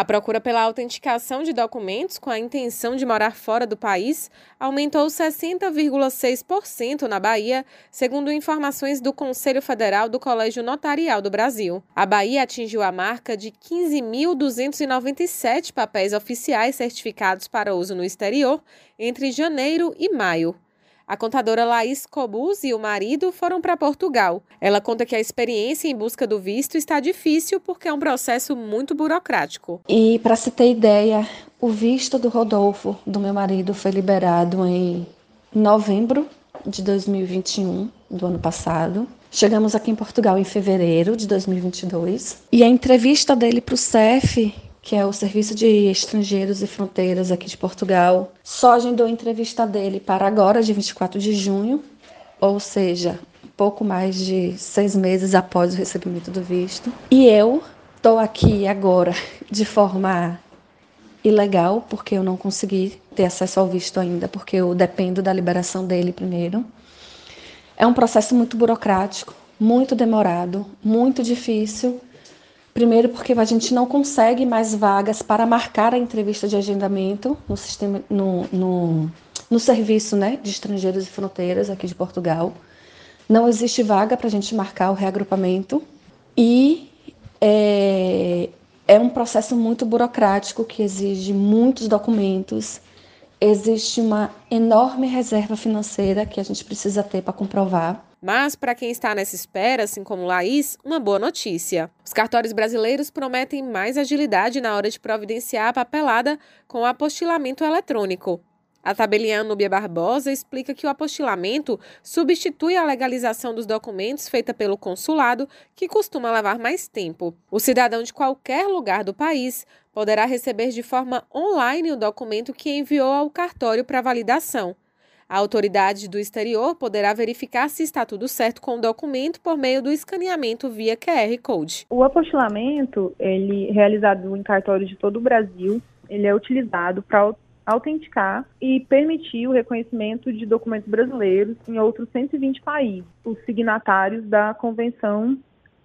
A procura pela autenticação de documentos com a intenção de morar fora do país aumentou 60,6% na Bahia, segundo informações do Conselho Federal do Colégio Notarial do Brasil. A Bahia atingiu a marca de 15.297 papéis oficiais certificados para uso no exterior entre janeiro e maio. A contadora Laís Cobuz e o marido foram para Portugal. Ela conta que a experiência em busca do visto está difícil porque é um processo muito burocrático. E para se ter ideia, o visto do Rodolfo, do meu marido, foi liberado em novembro de 2021, do ano passado. Chegamos aqui em Portugal em fevereiro de 2022 e a entrevista dele para o CEF que é o Serviço de Estrangeiros e Fronteiras aqui de Portugal, só agendou entrevista dele para agora, de 24 de junho, ou seja, pouco mais de seis meses após o recebimento do visto. E eu estou aqui agora de forma ilegal, porque eu não consegui ter acesso ao visto ainda, porque eu dependo da liberação dele primeiro. É um processo muito burocrático, muito demorado, muito difícil Primeiro, porque a gente não consegue mais vagas para marcar a entrevista de agendamento no sistema, no, no, no serviço né, de estrangeiros e fronteiras aqui de Portugal. Não existe vaga para a gente marcar o reagrupamento e é, é um processo muito burocrático que exige muitos documentos. Existe uma enorme reserva financeira que a gente precisa ter para comprovar. Mas, para quem está nessa espera, assim como Laís, uma boa notícia. Os cartórios brasileiros prometem mais agilidade na hora de providenciar a papelada com o apostilamento eletrônico. A tabeliã Núbia Barbosa explica que o apostilamento substitui a legalização dos documentos feita pelo consulado, que costuma levar mais tempo. O cidadão de qualquer lugar do país poderá receber de forma online o documento que enviou ao cartório para validação. A autoridade do exterior poderá verificar se está tudo certo com o documento por meio do escaneamento via QR Code. O apostilamento, ele realizado em cartórios de todo o Brasil, ele é utilizado para autenticar e permitir o reconhecimento de documentos brasileiros em outros 120 países, os signatários da Convenção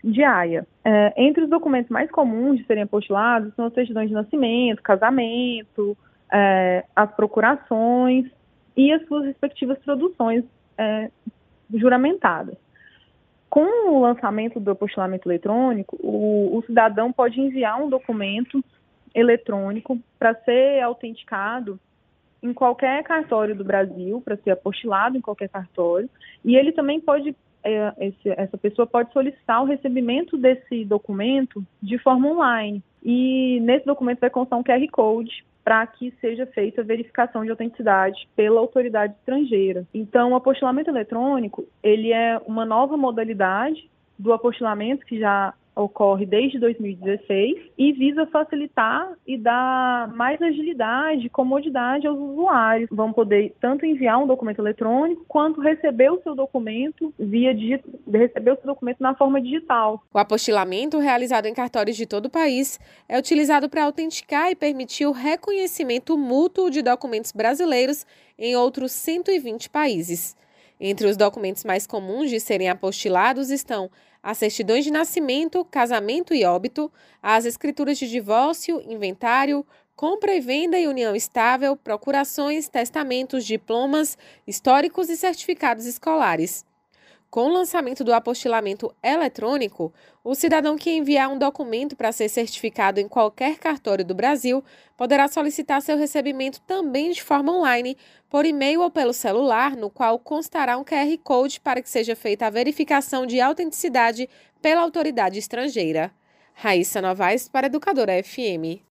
de Haia. É, entre os documentos mais comuns de serem apostilados são as certidões de nascimento, casamento, é, as procurações e as suas respectivas produções é, juramentadas. Com o lançamento do apostilamento eletrônico, o, o cidadão pode enviar um documento eletrônico para ser autenticado em qualquer cartório do Brasil, para ser apostilado em qualquer cartório, e ele também pode, é, essa pessoa pode solicitar o recebimento desse documento de forma online. E nesse documento vai constar um QR Code para que seja feita a verificação de autenticidade pela autoridade estrangeira. Então, o apostilamento eletrônico, ele é uma nova modalidade do apostilamento que já ocorre desde 2016 e visa facilitar e dar mais agilidade e comodidade aos usuários. Vão poder tanto enviar um documento eletrônico quanto receber o seu documento via receber o seu documento na forma digital. O apostilamento realizado em cartórios de todo o país é utilizado para autenticar e permitir o reconhecimento mútuo de documentos brasileiros em outros 120 países. Entre os documentos mais comuns de serem apostilados estão as certidões de nascimento, casamento e óbito, as escrituras de divórcio, inventário, compra e venda e união estável, procurações, testamentos, diplomas, históricos e certificados escolares. Com o lançamento do apostilamento eletrônico, o cidadão que enviar um documento para ser certificado em qualquer cartório do Brasil poderá solicitar seu recebimento também de forma online, por e-mail ou pelo celular, no qual constará um QR Code para que seja feita a verificação de autenticidade pela autoridade estrangeira. Raíssa Novaes para Educadora FM.